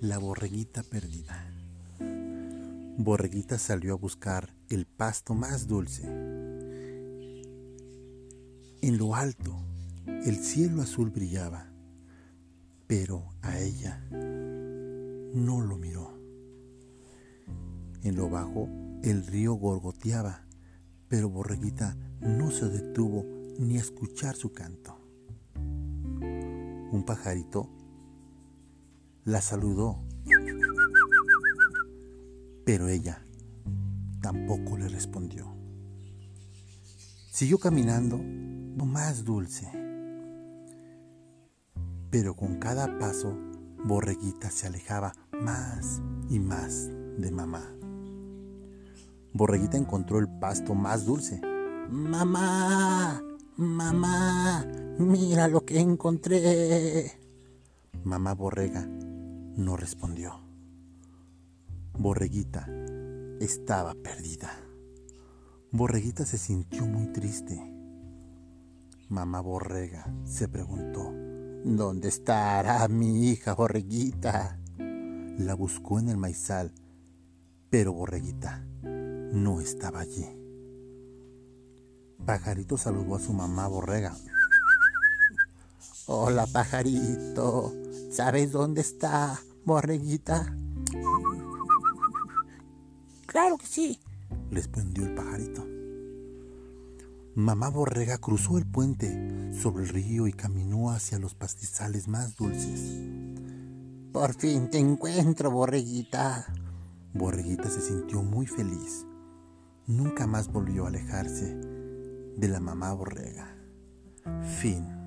La borreguita perdida. Borreguita salió a buscar el pasto más dulce. En lo alto, el cielo azul brillaba, pero a ella no lo miró. En lo bajo, el río gorgoteaba, pero Borreguita no se detuvo ni a escuchar su canto. Un pajarito la saludó, pero ella tampoco le respondió. Siguió caminando más dulce, pero con cada paso Borreguita se alejaba más y más de mamá. Borreguita encontró el pasto más dulce. Mamá, mamá, mira lo que encontré. Mamá Borrega no respondió. Borreguita estaba perdida. Borreguita se sintió muy triste. Mamá Borrega se preguntó, ¿dónde estará mi hija Borreguita? La buscó en el maizal, pero Borreguita no estaba allí. Pajarito saludó a su mamá Borrega. Hola, pajarito. ¿Sabes dónde está Borreguita? Claro que sí, respondió el pajarito. Mamá Borrega cruzó el puente sobre el río y caminó hacia los pastizales más dulces. Por fin te encuentro, Borreguita. Borreguita se sintió muy feliz. Nunca más volvió a alejarse de la mamá Borrega. Fin.